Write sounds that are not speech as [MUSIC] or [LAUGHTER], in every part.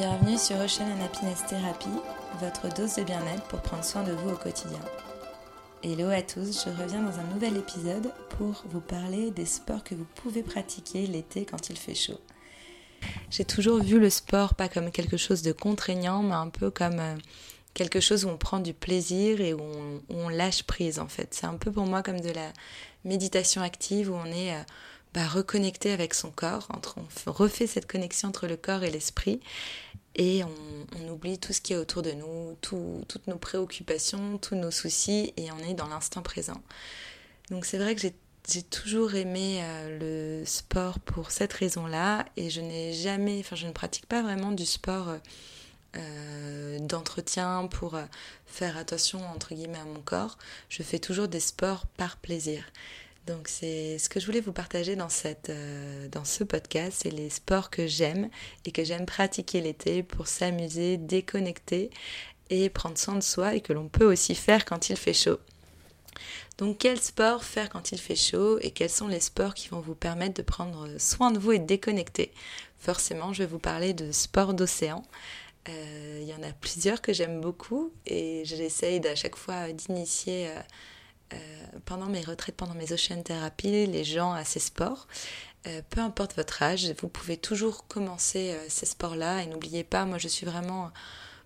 Bienvenue sur Ocean and Happiness Therapy, votre dose de bien-être pour prendre soin de vous au quotidien. Hello à tous, je reviens dans un nouvel épisode pour vous parler des sports que vous pouvez pratiquer l'été quand il fait chaud. J'ai toujours vu le sport pas comme quelque chose de contraignant, mais un peu comme euh, quelque chose où on prend du plaisir et où on, lâche prise en fait. C'est un peu pour moi comme de la méditation active où on est euh, bah, reconnecter avec son corps, entre, on refait cette connexion entre le corps et l'esprit et on, oublie tout ce qui est autour de nous, toutes nos préoccupations, tous nos soucis et on est dans l'instant présent. Donc c'est vrai que j'ai toujours aimé euh, le sport pour cette raison-là et je n'ai jamais, enfin je ne pratique pas vraiment du sport euh, d'entretien pour euh, faire attention entre guillemets à mon corps. Je fais toujours des sports par plaisir. Donc c'est ce que je voulais vous partager dans, cette, euh, dans ce podcast, c'est les sports que j'aime et que j'aime pratiquer l'été pour s'amuser, déconnecter et prendre soin de soi et que l'on peut aussi faire quand il fait chaud. Donc quel sport faire quand il fait chaud et quels sont les sports qui vont vous permettre de prendre soin de vous et de déconnecter? Forcément, je vais vous parler de sport d'océan. Euh, il y en a plusieurs que j'aime beaucoup et j'essaye à chaque fois d'initier euh, pendant mes retraites, pendant mes ocean therapy, les gens à ces sports. Euh, peu importe votre âge, vous pouvez toujours commencer euh, ces sports-là et n'oubliez pas, moi je suis vraiment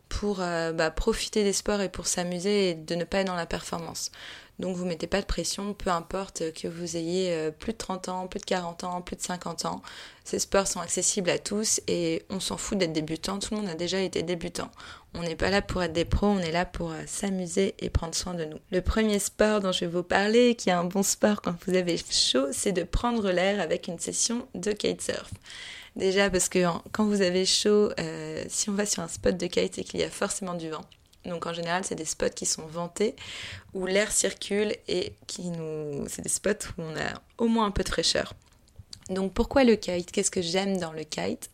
pour bah, profiter des sports et pour s'amuser et de ne pas être dans la performance. Donc vous mettez pas de pression, peu importe que vous ayez plus de 30 ans, plus de 40 ans, plus de 50 ans. Ces sports sont accessibles à tous et on s'en fout d'être débutant, tout le monde a déjà été débutant. On n'est pas là pour être des pros, on est là pour euh, s'amuser et prendre soin de nous. Le premier sport dont je vais vous parler, qui est un bon sport quand vous avez chaud, c'est de prendre l'air avec une session de kitesurf. Déjà parce que quand vous avez chaud, euh, si on va sur un spot de kite, c'est qu'il y a forcément du vent. Donc en général, c'est des spots qui sont ventés, où l'air circule et qui nous... c'est des spots où on a au moins un peu de fraîcheur. Donc pourquoi le kite? Qu'est-ce que j'aime dans le kite?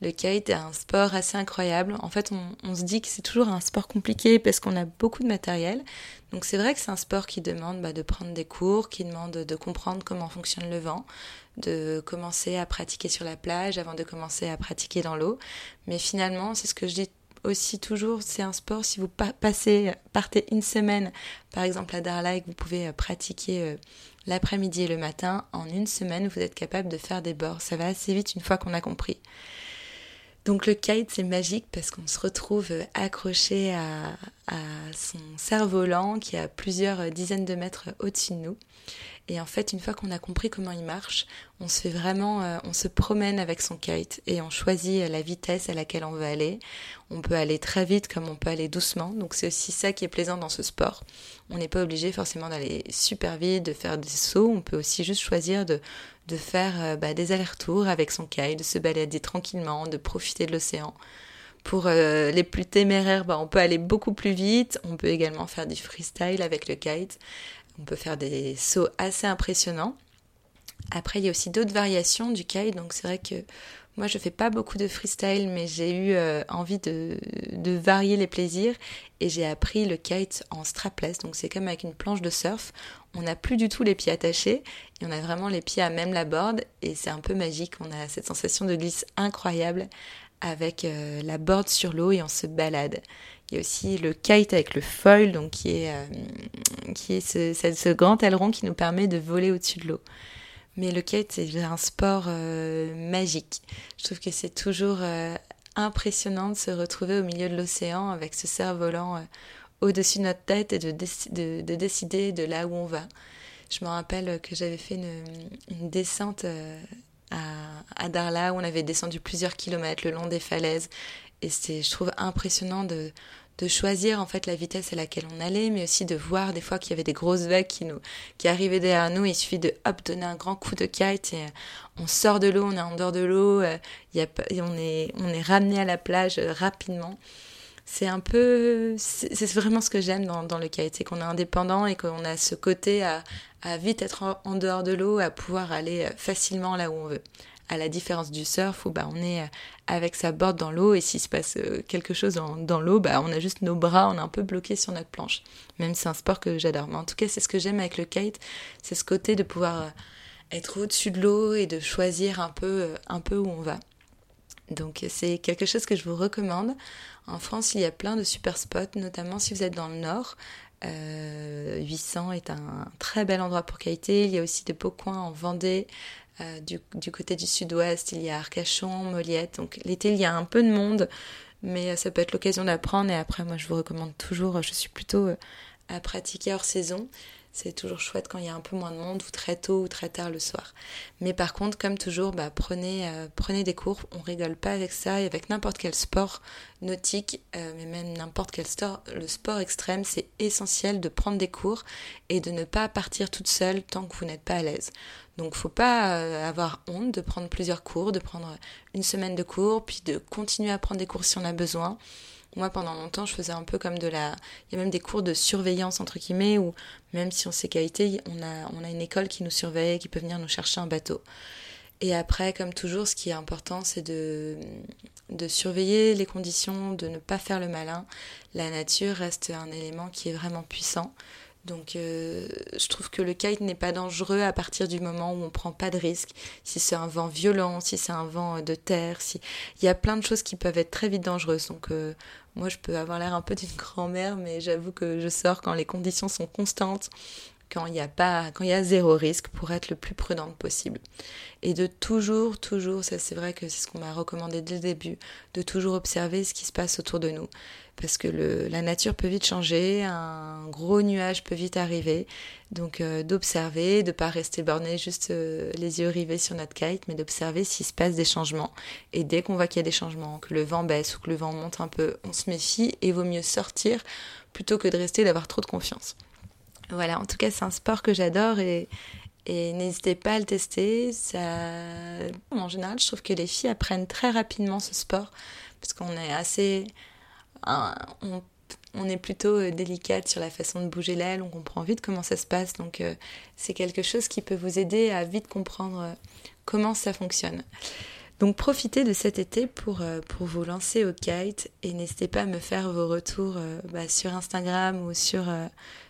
Le kite est un sport assez incroyable. En fait, on, se dit que c'est toujours un sport compliqué parce qu'on a beaucoup de matériel. Donc c'est vrai que c'est un sport qui demande bah, de prendre des cours, qui demande de comprendre comment fonctionne le vent, de commencer à pratiquer sur la plage avant de commencer à pratiquer dans l'eau. Mais finalement, c'est ce que je dis aussi toujours, c'est un sport, si vous passez, partez une semaine, par exemple à Darlaï, vous pouvez euh, pratiquer euh, l'après-midi et le matin, en une semaine, vous êtes capable de faire des bords. Ça va assez vite une fois qu'on a compris. Donc le kite, c'est magique parce qu'on se retrouve accroché à, son cerf-volant qui est à plusieurs dizaines de mètres au-dessus de nous. Et en fait, une fois qu'on a compris comment il marche, on se fait vraiment, euh, on se promène avec son kite et on choisit la vitesse à laquelle on veut aller. On peut aller très vite comme on peut aller doucement. Donc c'est aussi ça qui est plaisant dans ce sport. On n'est pas obligé forcément d'aller super vite, de faire des sauts. On peut aussi juste choisir de, de faire euh, bah, des allers-retours avec son kite, de se balader tranquillement, de profiter de l'océan. Pour euh, les plus téméraires, bah, on peut aller beaucoup plus vite. On peut également faire du freestyle avec le kite. On peut faire des sauts assez impressionnants. Après, il y a aussi d'autres variations du kite. Donc c'est vrai que moi, je fais pas beaucoup de freestyle, mais j'ai eu euh, envie de, de, varier les plaisirs et j'ai appris le kite en strapless. Donc c'est comme avec une planche de surf. On n'a plus du tout les pieds attachés et on a vraiment les pieds à même la board et c'est un peu magique. On a cette sensation de glisse incroyable avec euh, la board sur l'eau et on se balade. Il y a aussi le kite avec le foil, donc qui est, euh, qui est ce, ce, grand aileron qui nous permet de voler au-dessus de l'eau. Mais le kite, c'est un sport euh, magique. Je trouve que c'est toujours euh, impressionnant de se retrouver au milieu de l'océan avec ce cerf-volant au-dessus de notre tête et de, de, décider de là où on va. Je me rappelle que j'avais fait une, une descente à, à, Darla où on avait descendu plusieurs kilomètres le long des falaises. Et c'est, je trouve, impressionnant de, de choisir en fait la vitesse à laquelle on allait, mais aussi de voir des fois qu'il y avait des grosses vagues qui nous qui arrivaient derrière nous. Il suffit de hop donner un grand coup de kite et euh, on sort de l'eau, on est en dehors de l'eau, euh, on est ramené à la plage euh, rapidement. C'est un peu, c'est vraiment ce que j'aime dans, le kite, c'est qu'on est indépendant et qu'on a ce côté à vite être en dehors de l'eau, à pouvoir aller facilement là où on veut à la différence du surf où bah, on est euh, avec sa board dans l'eau et s'il se passe euh, quelque chose dans, l'eau, bah, on a juste nos bras, on est un peu bloqué sur notre planche. Même si c'est un sport que j'adore. Mais en tout cas, c'est ce que j'aime avec le kite, c'est ce côté de pouvoir euh, être au-dessus de l'eau et de choisir un peu, un peu où on va. Donc c'est quelque chose que je vous recommande. En France, il y a plein de super spots, notamment si vous êtes dans le nord. 800 euh, est un très bel endroit pour kiter. Il y a aussi de beaux coins en Vendée. Euh, du, côté du sud-ouest, il y a Arcachon, Moliette. Donc l'été, il y a un peu de monde, mais ça peut être l'occasion d'apprendre. Et après, moi, je vous recommande toujours, je suis plutôt euh, à pratiquer hors saison. C'est toujours chouette quand il y a un peu moins de monde ou très tôt ou très tard le soir. Mais par contre, comme toujours, bah, prenez, euh, des cours. On rigole pas avec ça et avec n'importe quel sport nautique, euh, mais même n'importe quel sport, le sport extrême, c'est essentiel de prendre des cours et de ne pas partir toute seule tant que vous n'êtes pas à l'aise. Donc faut pas euh, avoir honte de prendre plusieurs cours, de prendre une semaine de cours, puis de continuer à prendre des cours si on a besoin. Moi, pendant longtemps, je faisais un peu comme de la. Il y a même des cours de surveillance, entre guillemets, où même si on sait qualité, on a, on a une école qui nous surveille, qui peut venir nous chercher un bateau. Et après, comme toujours, ce qui est important, c'est de, de surveiller les conditions, de ne pas faire le malin. La nature reste un élément qui est vraiment puissant. Donc euh, je trouve que le kite n'est pas dangereux à partir du moment où on prend pas de risque. Si c'est un vent violent, si c'est un vent de terre, si il y a plein de choses qui peuvent être très vite dangereuses. Donc euh, moi je peux avoir l'air un peu d'une grand-mère, mais j'avoue que je sors quand les conditions sont constantes, quand il n'y a pas, y a zéro risque pour être le plus prudente possible. Et de toujours, toujours, ça c'est vrai que c'est ce qu'on m'a recommandé dès le début, de toujours observer ce qui se passe autour de nous. Parce que la nature peut vite changer, un gros nuage peut vite arriver. Donc euh, d'observer, de pas rester borné juste euh, les yeux rivés sur notre kite, mais d'observer s'il se passe des changements. Et dès qu'on voit qu'il y a des changements, que le vent baisse ou que le vent monte un peu, on se méfie et vaut mieux sortir plutôt que de rester d'avoir trop de confiance. Voilà, en tout cas, c'est un sport que j'adore et, n'hésitez pas à le tester. En général, je trouve que les filles apprennent très rapidement ce sport parce qu'on est assez. On, est plutôt euh, délicate sur la façon de bouger l'aile, on comprend vite comment ça se passe. Donc, euh, c'est quelque chose qui peut vous aider à vite comprendre euh, comment ça fonctionne. Donc profitez de cet été pour, pour vous lancer au kite et n'hésitez pas à me faire vos retours bah, sur Instagram ou sur,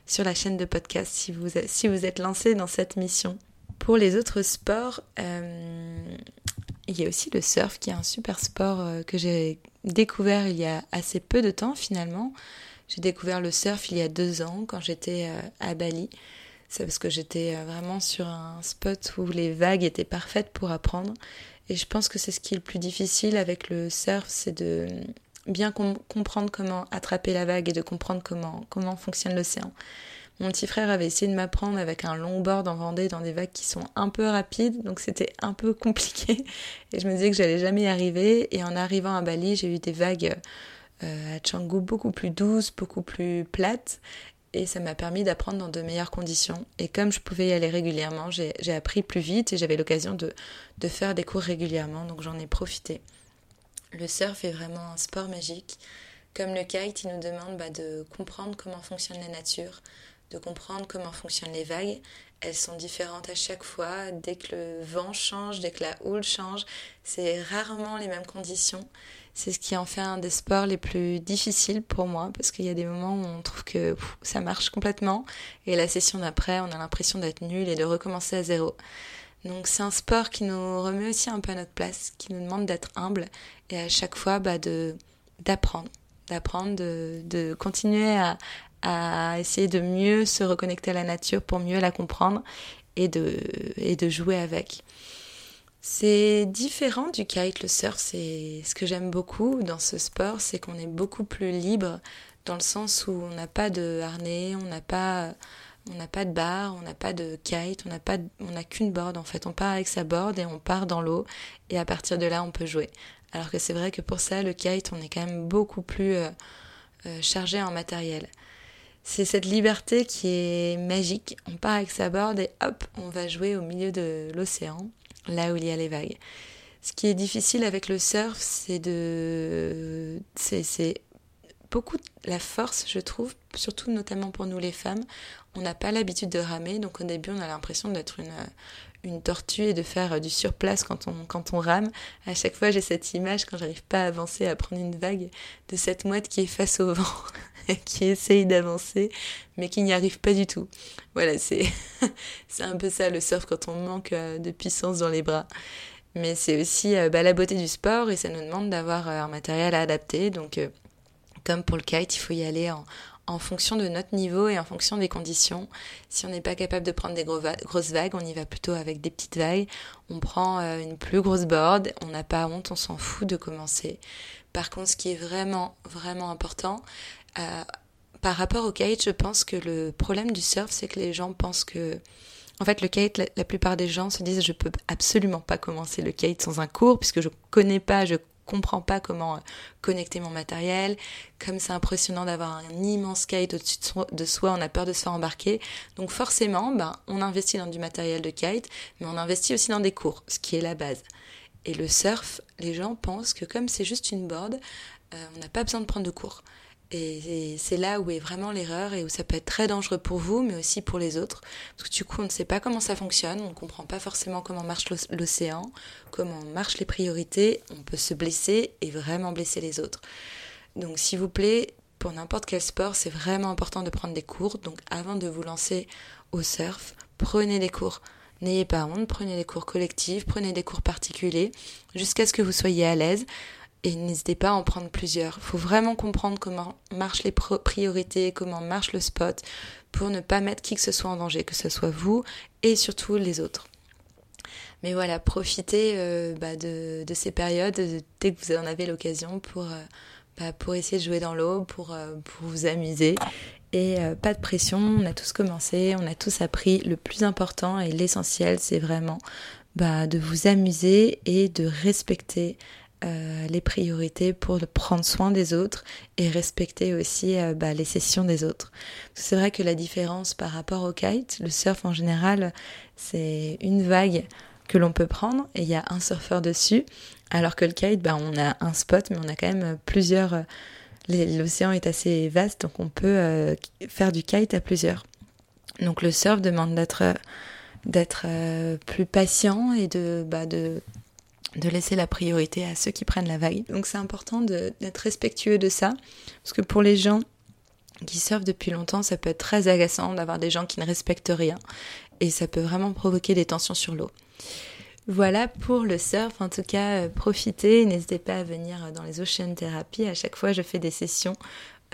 sur la chaîne de podcast si vous, si vous êtes lancé dans cette mission. Pour les autres sports, euh, il y a aussi le surf qui est un super sport euh, que j'ai découvert il y a assez peu de temps finalement. J'ai découvert le surf il y a deux ans quand j'étais euh, à Bali. C'est parce que j'étais vraiment sur un spot où les vagues étaient parfaites pour apprendre. Et je pense que c'est ce qui est le plus difficile avec le surf, c'est de bien comprendre comment attraper la vague et de comprendre comment, fonctionne l'océan. Mon petit frère avait essayé de m'apprendre avec un longboard en Vendée dans des vagues qui sont un peu rapides, donc c'était un peu [LAUGHS] compliqué. Et je me disais que j'allais jamais y arriver. Et en arrivant à Bali, j'ai eu des vagues euh, à Canggu beaucoup plus douces, beaucoup plus plates. Et ça m'a permis d'apprendre dans de meilleures conditions. Et comme je pouvais y aller régulièrement, j'ai appris plus vite et j'avais l'occasion de, faire des cours régulièrement, donc j'en ai profité. Le surf est vraiment un sport magique. Comme le kite, il nous demande bah, de comprendre comment fonctionne la nature, de comprendre comment fonctionnent les vagues. Elles sont différentes à chaque fois. Dès que le vent change, dès que la houle change, c'est rarement les mêmes conditions. C'est ce qui en fait un des sports les plus difficiles pour moi parce qu'il y a des moments où on trouve que ça marche complètement et la session d'après, on a l'impression d'être nul et de recommencer à zéro. Donc c'est un sport qui nous remet aussi un peu à notre place, qui nous demande d'être humble et à chaque fois bah, de d'apprendre, d'apprendre, de, de continuer à, à essayer de mieux se reconnecter à la nature pour mieux la comprendre et de, et de jouer avec. C'est différent du kite, le surf, c'est ce que j'aime beaucoup dans ce sport, c'est qu'on est beaucoup plus libre dans le sens où on n'a pas de harnais, on n'a pas de barre, on n'a pas de kite, on n'a pas, on qu'une board en fait. On part avec sa board et on part dans l'eau et à partir de là on peut jouer. Alors que c'est vrai que pour ça le kite on est quand même beaucoup plus euh, euh, chargé en matériel. C'est cette liberté qui est magique. On part avec sa board et hop, on va jouer au milieu de l'océan, là où il y a les vagues. Ce qui est difficile avec le surf, c'est de, c'est beaucoup la force, je trouve, surtout notamment pour nous les femmes. On n'a pas l'habitude de ramer, donc au début on a l'impression d'être une, une tortue et de faire du surplace quand on, quand on rame. À chaque fois j'ai cette image quand j'arrive pas à avancer, à prendre une vague, de cette mouette qui est face au [LAUGHS] vent, qui essaye d'avancer, mais qui n'y arrive pas du tout. Voilà, [LAUGHS] c'est, un peu ça le surf quand on manque euh, de puissance dans les bras. mais c'est aussi bah, la beauté du sport et ça nous demande d'avoir un matériel à adapter. Donc, comme pour le kite, il faut y aller en, en fonction de notre niveau et en fonction des conditions. Si on n'est pas capable de prendre des grosses vagues, on y va plutôt avec des petites vagues. On prend euh, une plus grosse board, on n'a pas honte, on s'en fout de commencer. Par contre, ce qui est vraiment, vraiment important, euh, par rapport au kite, je pense que le problème du surf, c'est que les gens pensent que... En fait, le kite, la, plupart des gens se disent je peux absolument pas commencer le kite sans un cours puisque je connais pas, je comprends pas comment euh, connecter mon matériel. Comme c'est impressionnant d'avoir un immense kite au-dessus de soi, on a peur de se faire embarquer. Donc forcément, ben, on investit dans du matériel de kite, mais on investit aussi dans des cours, ce qui est la base. Et le surf, les gens pensent que comme c'est juste une board, euh, on n'a pas besoin de prendre de cours. Et c'est là où est vraiment l'erreur et où ça peut être très dangereux pour vous, mais aussi pour les autres. Parce que du coup, on ne sait pas comment ça fonctionne, on ne comprend pas forcément comment marche l'océan, comment marchent les priorités, on peut se blesser et vraiment blesser les autres. Donc s'il vous plaît, pour n'importe quel sport, c'est vraiment important de prendre des cours. Donc avant de vous lancer au surf, prenez des cours. N'ayez pas honte, prenez des cours collectifs, prenez des cours particuliers, jusqu'à ce que vous soyez à l'aise et n'hésitez pas à en prendre plusieurs. Il faut vraiment comprendre comment marchent les priorités, comment marche le spot pour ne pas mettre qui que ce soit en danger, que ce soit vous et surtout les autres. Mais voilà, profitez euh, bah, de, ces périodes dès que vous en avez l'occasion pour, euh, bah, essayer de jouer dans l'eau, pour, euh, vous amuser. Et pas de pression, on a tous commencé, on a tous appris. Le plus important et l'essentiel, c'est vraiment bah, de vous amuser et de respecter euh, les priorités pour prendre soin des autres et respecter aussi euh, bah, les sessions des autres. C'est vrai que la différence par rapport au kite, le surf en général, c'est une vague que l'on peut prendre et il y a un surfeur dessus, alors que le kite, bah, on a un spot, mais on a quand même plusieurs. Euh, l'océan est assez vaste, donc on peut faire du kite à plusieurs. Donc le surf demande d'être d'être plus patient et de, bah, de de laisser la priorité à ceux qui prennent la vague. Donc c'est important d'être respectueux de ça, parce que pour les gens qui surfent depuis longtemps, ça peut être très agaçant d'avoir des gens qui ne respectent rien, et ça peut vraiment provoquer des tensions sur l'eau. Voilà pour le surf, en tout cas euh, profitez, n'hésitez pas à venir dans les Ocean Therapy, à chaque fois je fais des sessions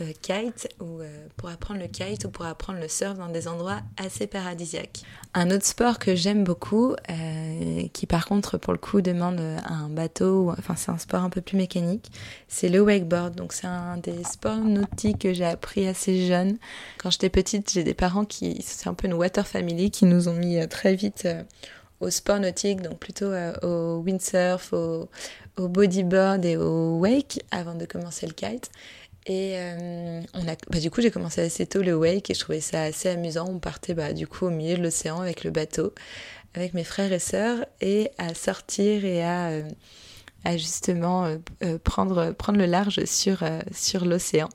euh, kite ou euh, pour apprendre le kite ou pour apprendre le surf dans des endroits assez paradisiaques. Un autre sport que j'aime beaucoup, euh, qui par contre pour le coup demande un bateau, enfin c'est un sport un peu plus mécanique, c'est le wakeboard. Donc c'est un des sports nautiques que j'ai appris assez jeune. Quand j'étais petite, j'ai des parents qui, c'est un peu une water family, qui nous ont mis très vite au sport nautique, donc plutôt au windsurf, au bodyboard et au wake avant de commencer le kite. Et euh, on a, bah, du coup, j'ai commencé assez tôt le wake et je trouvais ça assez amusant. On partait bah, du coup au milieu de l'océan avec le bateau, avec mes frères et sœurs, et à sortir et à, euh, à justement euh, prendre, prendre le large sur, sur l'océan.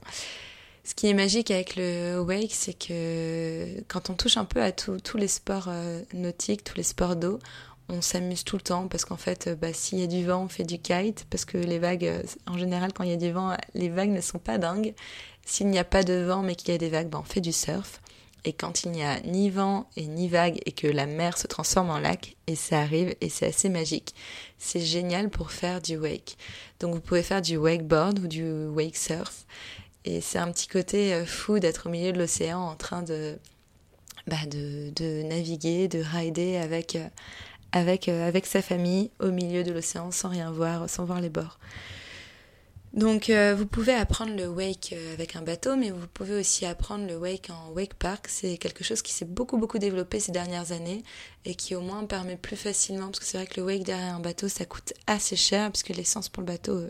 Ce qui est magique avec le wake, c'est que quand on touche un peu à tous les sports nautiques, tous les sports d'eau, on s'amuse tout le temps parce qu'en fait, euh, bah, s'il y a du vent, on fait du kite parce que les vagues, euh, en général, quand il y a du vent, les vagues ne sont pas dingues. S'il n'y a pas de vent mais qu'il y a des vagues, bah, on fait du surf. Et quand il n'y a ni vent et ni vagues et que la mer se transforme en lac, et ça arrive et c'est assez magique, c'est génial pour faire du wake. Donc vous pouvez faire du wakeboard ou du wake surf. Et c'est un petit côté euh, fou d'être au milieu de l'océan en train de, bah de, de, naviguer, de rider avec, avec, euh, avec sa famille au milieu de l'océan sans rien voir, sans voir les bords. Donc euh, vous pouvez apprendre le wake euh, avec un bateau, mais vous pouvez aussi apprendre le wake en wake park. C'est quelque chose qui s'est beaucoup beaucoup développé ces dernières années et qui au moins permet plus facilement, parce que c'est vrai que le wake derrière un bateau ça coûte assez cher puisque l'essence pour le bateau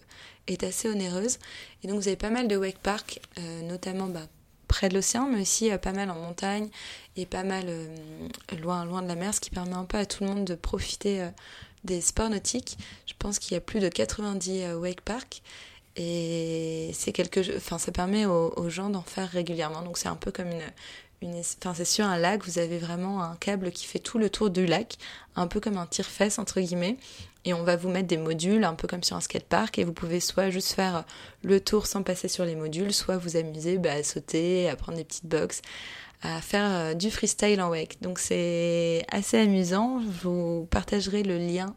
est assez onéreuse. Et donc vous avez pas mal de wake park, notamment bah, près de l'océan, mais aussi pas mal en montagne et pas mal euh, loin, loin de la mer, ce qui permet un peu à tout le monde de profiter euh, des sports nautiques. Je pense qu'il y a plus de 90 euh, wake parks et c'est quelque, enfin ça permet aux, gens d'en faire régulièrement. Donc c'est un peu comme une, une enfin c'est sur un lac, vous avez vraiment un câble qui fait tout le tour du lac, un peu comme un tire-fesse entre guillemets, et on va vous mettre des modules, un peu comme sur un skatepark, et vous pouvez soit juste faire le tour sans passer sur les modules, soit vous amuser bah, à sauter, à prendre des petites boxes, à faire euh, du freestyle en wake. Donc c'est assez amusant. Je vous partagerai le lien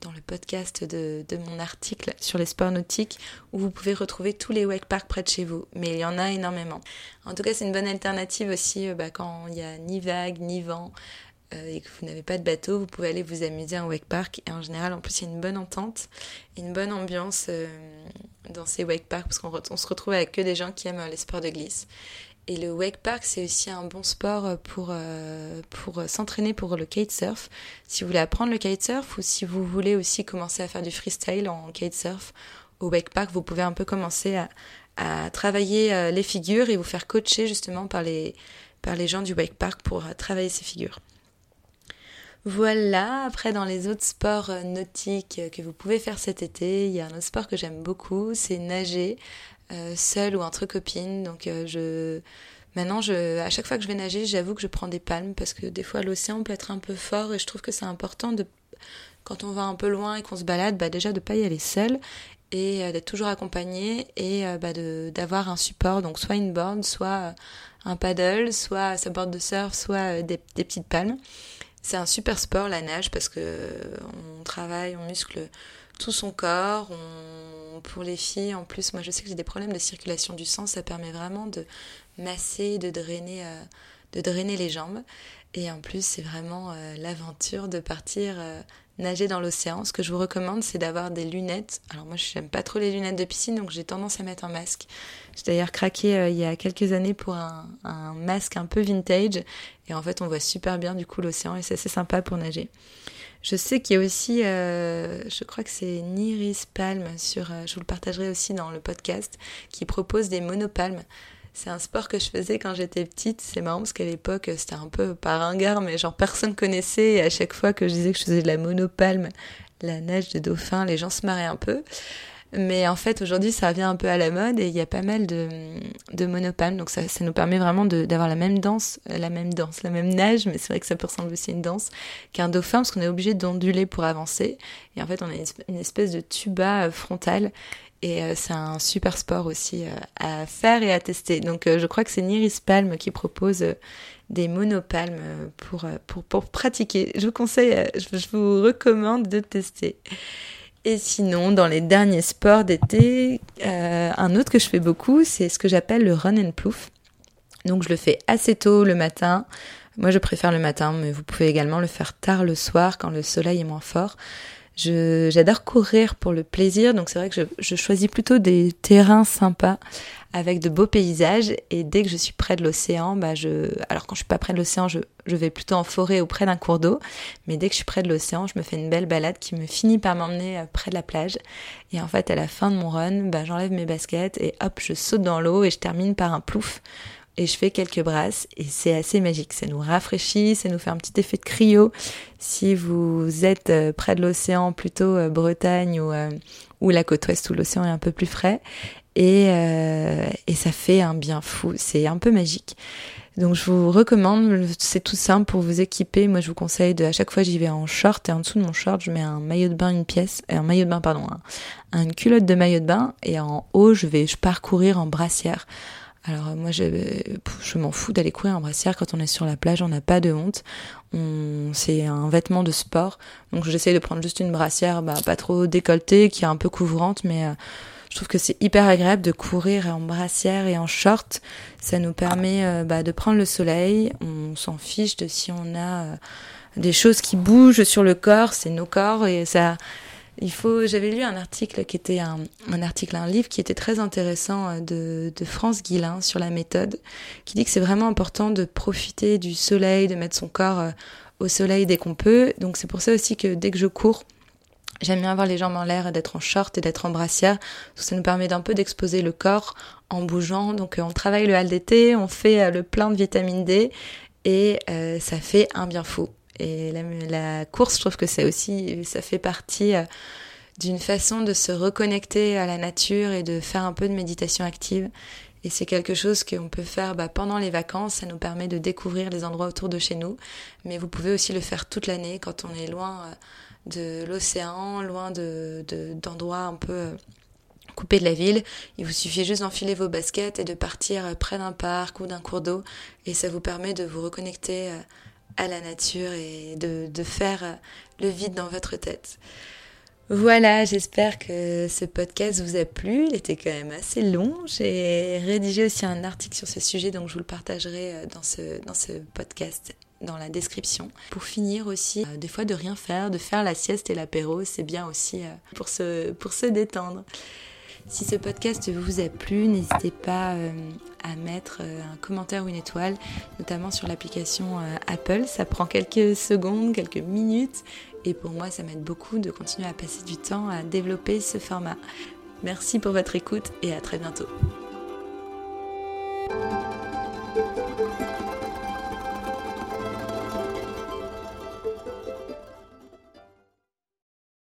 dans le podcast de, mon article sur les sports nautiques où vous pouvez retrouver tous les wake parks près de chez vous. Mais il y en a énormément. En tout cas, c'est une bonne alternative aussi bah, quand il n'y a ni vague ni vent et que vous n'avez pas de bateau, vous pouvez aller vous amuser en wake park. Et en général, en plus, il y a une bonne entente, une bonne ambiance dans ces wake parks parce qu'on se retrouve avec que des gens qui aiment les sports de glisse. Et le wake park, c'est aussi un bon sport pour, euh, pour s'entraîner pour le kitesurf. Si vous voulez apprendre le kitesurf ou si vous voulez aussi commencer à faire du freestyle en kitesurf, au wake park, vous pouvez un peu commencer à, à travailler euh, les figures et vous faire coacher justement par les, par les gens du wake park pour euh, travailler ces figures. Voilà, après dans les autres sports nautiques que vous pouvez faire cet été, il y a un autre sport que j'aime beaucoup, c'est nager. Euh, seule ou entre copines. Donc euh, je maintenant à chaque fois que je vais nager, j'avoue que je prends des palmes parce que des fois l'océan peut être un peu fort et je trouve que c'est important de quand on va un peu loin et qu'on se balade, bah déjà de pas y aller seul et euh, d'être toujours accompagné et bah d'avoir un support, donc soit une board, soit un paddle, soit sa board de surf, soit des petites palmes. C'est un super sport la nage parce que on travaille, on muscle tout son corps, pour les filles, en plus, moi je sais que j'ai des problèmes de circulation du sang, ça permet vraiment de masser, de drainer, euh, de drainer les jambes. Et en plus, c'est vraiment euh, l'aventure de partir euh, nager dans l'océan. Ce que je vous recommande, c'est d'avoir des lunettes. Alors moi, je n'aime pas trop les lunettes de piscine, donc j'ai tendance à mettre un masque. J'ai d'ailleurs craqué il y a quelques années pour un, masque un peu vintage. Et en fait, on voit super bien du coup l'océan et c'est assez sympa pour nager. Je sais qu'il y a aussi, euh, je crois que c'est Niris Palm, sur, euh, je vous le partagerai aussi dans le podcast, qui propose des monopalmes. C'est un sport que je faisais quand j'étais petite. C'est marrant parce qu'à l'époque, c'était un peu par ringard, mais genre personne connaissait. Et à chaque fois que je disais que je faisais de la monopalme, la nage de dauphin, les gens se marraient un peu. Mais en fait, aujourd'hui, ça revient un peu à la mode et il y a pas mal de, de monopalmes. Donc, ça, ça nous permet vraiment d'avoir la même danse, la même danse, la même nage, mais c'est vrai que ça peut ressembler aussi à une danse qu'un dauphin parce qu'on est obligé d'onduler pour avancer. Et en fait, on a une espèce de tuba euh, frontal et euh, c'est un super sport aussi à faire et à tester. Donc, je crois que c'est Niris Palm qui propose des monopalmes pour, pratiquer. Je vous conseille, je, je vous recommande de tester. Et sinon, dans les derniers sports d'été, euh, un autre que je fais beaucoup, c'est ce que j'appelle le run and plouf. Donc je le fais assez tôt le matin. Moi je préfère le matin, mais vous pouvez également le faire tard le soir quand le soleil est moins fort. J'adore courir pour le plaisir, donc c'est vrai que je, je, choisis plutôt des terrains sympas avec de beaux paysages. Et dès que je suis près de l'océan, bah je, alors quand je suis pas près de l'océan, je, vais plutôt en forêt ou près d'un cours d'eau. Mais dès que je suis près de l'océan, je me fais une belle balade qui me finit par m'emmener euh, près de la plage. Et en fait, à la fin de mon run, bah, j'enlève mes baskets et hop, je saute dans l'eau et je termine par un plouf et je fais quelques brasses et c'est assez magique. Ça nous rafraîchit, ça nous fait un petit effet de cryo. Si vous êtes euh, près de l'océan, plutôt euh, Bretagne ou, ou la côte ouest où l'océan est un peu plus frais, et, euh, ça fait un bien fou. C'est un peu magique. Donc je vous recommande, c'est tout simple pour vous équiper. Moi je vous conseille de, à chaque fois j'y vais en short et en dessous de mon short je mets un maillot de bain une pièce, euh, un maillot de bain pardon, un, une culotte de maillot de bain et en haut je vais parcourir en brassière. Alors euh, moi je, je m'en fous d'aller courir en brassière quand on est sur la plage, on n'a pas de honte. On, c'est un vêtement de sport, donc j'essaye de prendre juste une brassière, bah, pas trop décolletée, qui est un peu couvrante, mais je trouve que c'est hyper agréable de courir en brassière et en short. Ça nous permet euh, bah, de prendre le soleil. On s'en fiche de si on a euh, des choses qui bougent sur le corps. C'est nos corps et ça. Il faut. J'avais lu un article qui était un, un, article, un livre qui était très intéressant euh, de, de France Guillain sur la méthode, qui dit que c'est vraiment important de profiter du soleil, de mettre son corps au soleil dès qu'on peut. Donc c'est pour ça aussi que dès que je cours, J'aime bien avoir les jambes en l'air, d'être en short et d'être en brassière. Ça nous permet d'un peu d'exposer le corps en bougeant. Donc euh, on travaille le HAL-DT, on fait euh, le plein de vitamine D et euh, ça fait un bien fou. Et la, course, je trouve que ça aussi, ça fait partie d'une façon de se reconnecter à la nature et de faire un peu de méditation active. Et c'est quelque chose qu'on peut faire bah, pendant les vacances, ça nous permet de découvrir les endroits autour de chez nous, mais vous pouvez aussi le faire toute l'année quand on est loin de l'océan, loin de, d'endroits un peu euh, coupés de la ville. Il vous suffit juste d'enfiler vos baskets et de partir près d'un parc ou d'un cours d'eau et ça vous permet de vous reconnecter euh, à la nature et de, faire le vide dans votre tête. Voilà, j'espère que ce podcast vous a plu. Il était quand même assez long. J'ai rédigé aussi un article sur ce sujet, donc je vous le partagerai euh, dans ce, podcast dans la description. Pour finir aussi, euh, des fois de rien faire, de faire la sieste et l'apéro, c'est bien aussi euh, pour se détendre. Si ce podcast vous a plu, n'hésitez pas à mettre un commentaire ou une étoile, notamment sur l'application Apple. Ça prend quelques secondes, quelques minutes, et pour moi, ça m'aide beaucoup de continuer à passer du temps à développer ce format. Merci pour votre écoute et à très bientôt.